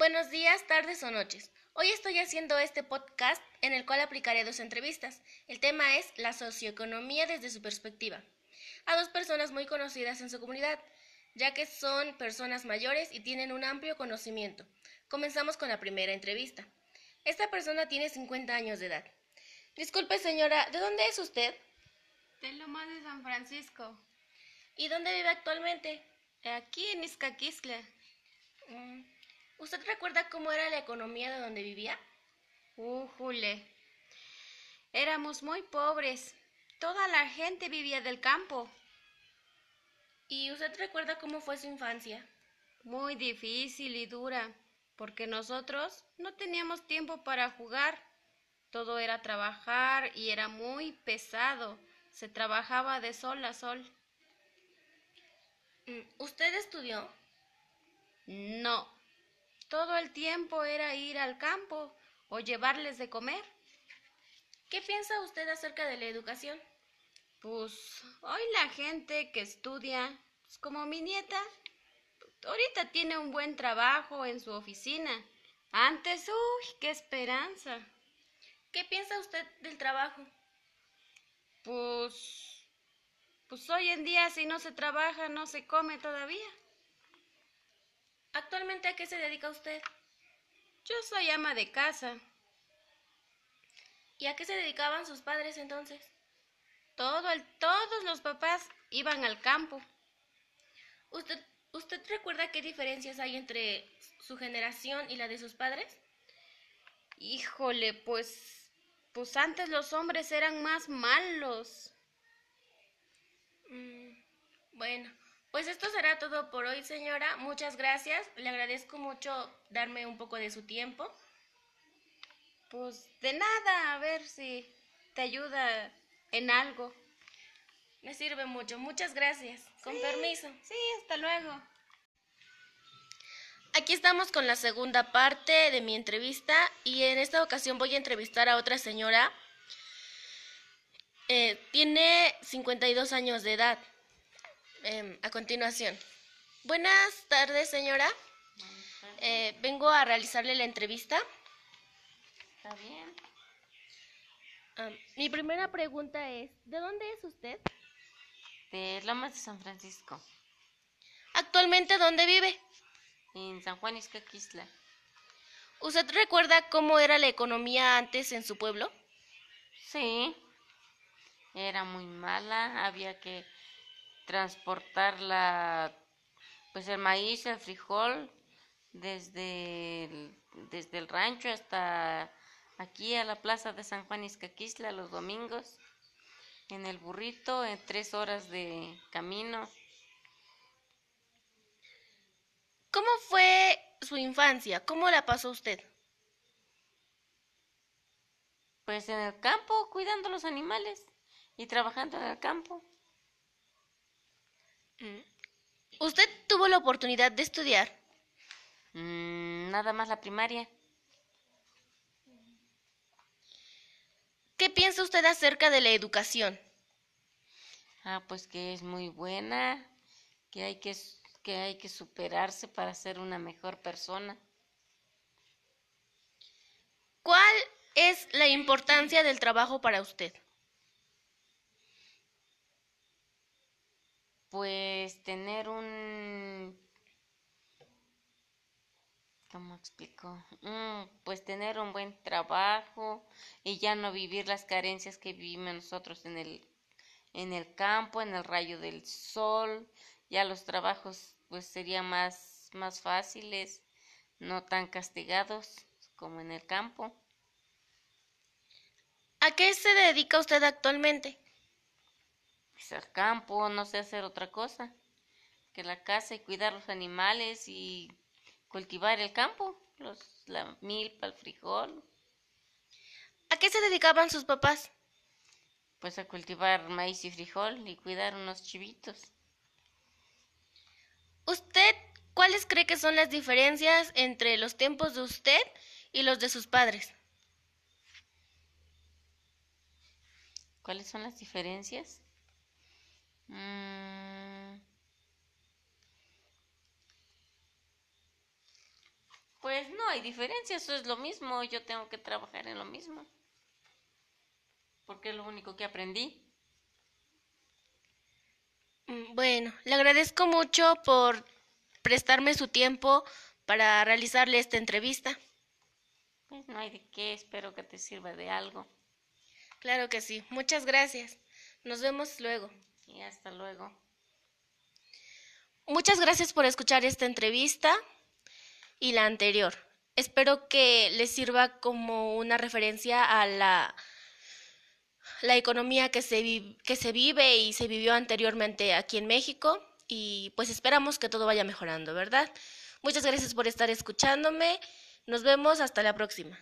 Buenos días, tardes o noches. Hoy estoy haciendo este podcast en el cual aplicaré dos entrevistas. El tema es la socioeconomía desde su perspectiva. A dos personas muy conocidas en su comunidad, ya que son personas mayores y tienen un amplio conocimiento. Comenzamos con la primera entrevista. Esta persona tiene 50 años de edad. Disculpe, señora, ¿de dónde es usted? De Lomas de San Francisco. ¿Y dónde vive actualmente? Aquí en Izcaquistle. Mm, ¿Usted recuerda cómo era la economía de donde vivía? Uh, Jule. Éramos muy pobres. Toda la gente vivía del campo. ¿Y usted recuerda cómo fue su infancia? Muy difícil y dura, porque nosotros no teníamos tiempo para jugar. Todo era trabajar y era muy pesado. Se trabajaba de sol a sol. Mm, ¿Usted estudió? No. Todo el tiempo era ir al campo o llevarles de comer. ¿Qué piensa usted acerca de la educación? Pues hoy la gente que estudia, pues, como mi nieta, ahorita tiene un buen trabajo en su oficina. Antes, uy, qué esperanza. ¿Qué piensa usted del trabajo? Pues, pues hoy en día si no se trabaja no se come todavía. ¿Actualmente a qué se dedica usted? Yo soy ama de casa. ¿Y a qué se dedicaban sus padres entonces? Todo el, todos los papás iban al campo. ¿Usted, ¿Usted recuerda qué diferencias hay entre su generación y la de sus padres? Híjole, pues, pues antes los hombres eran más malos. Mm, bueno, pues esto será todo por hoy, señora. Muchas gracias. Le agradezco mucho darme un poco de su tiempo. Pues de nada, a ver si te ayuda en algo. Me sirve mucho. Muchas gracias. Con Sí, permiso. Sí, hasta luego. Aquí estamos con la segunda parte de mi entrevista y en esta ocasión voy a entrevistar a otra señora. Eh, tiene 52 años de edad. Em, a continuación. Buenas tardes, señora. Eh, vengo a realizarle la entrevista. ¿Está bien? Mi primera pregunta es, ¿de dónde es usted? De Lomas de San Francisco, Actualmente, ¿dónde vive? en San Juan Izcaquistla. ¿Usted recuerda cómo era la economía antes en su pueblo? Sí, era muy mala, había que transportar la, pues el maíz, el frijol, desde el, desde el rancho hasta aquí a la plaza de San Juan Izcaquistla los domingos, en el burrito, en tres horas de camino. ¿Cómo fue su infancia? ¿Cómo la pasó usted? Pues en el campo, cuidando los animales y trabajando en el campo. Mm. ¿Usted tuvo la oportunidad de estudiar? Mm, nada más la primaria. ¿Qué piensa usted acerca de la educación? Ah, pues que es muy buena, que hay que, que hay que superarse para ser una mejor persona. ¿Cuál es la importancia del trabajo para usted? Pues tener un... ¿Cómo explico? Mm, pues tener un buen trabajo y ya no vivir las carencias que vivimos nosotros en el, en el campo, en el rayo del sol. Ya los trabajos pues serían más, más fáciles, no tan castigados como en el campo. ¿A qué se dedica usted actualmente? Pues, al campo, no sé hacer otra cosa que la casa y cuidar los animales y cultivar el campo, los, la milpa, el frijol, ¿A qué se dedicaban sus papás? pues a cultivar maíz y frijol y cuidar unos chivitos. ¿Usted cuáles cree que son las diferencias entre los tiempos de usted y los de sus padres? ¿Cuáles son las diferencias? Mm, pues Pues no hay diferencia, eso es lo mismo, yo tengo que trabajar en lo mismo. Porque es lo único que aprendí. Mm, bueno, le agradezco mucho por prestarme su tiempo para realizarle esta entrevista. Pues no hay de qué, espero que te sirva de algo. Claro que sí, muchas gracias. Nos vemos luego. Y hasta luego. Muchas gracias por escuchar esta entrevista y la anterior. Espero que les sirva como una referencia a la, la economía que se, que se vive y se vivió anteriormente aquí en México y pues esperamos que todo vaya mejorando, ¿verdad? Muchas gracias por estar escuchándome. Nos vemos hasta la próxima.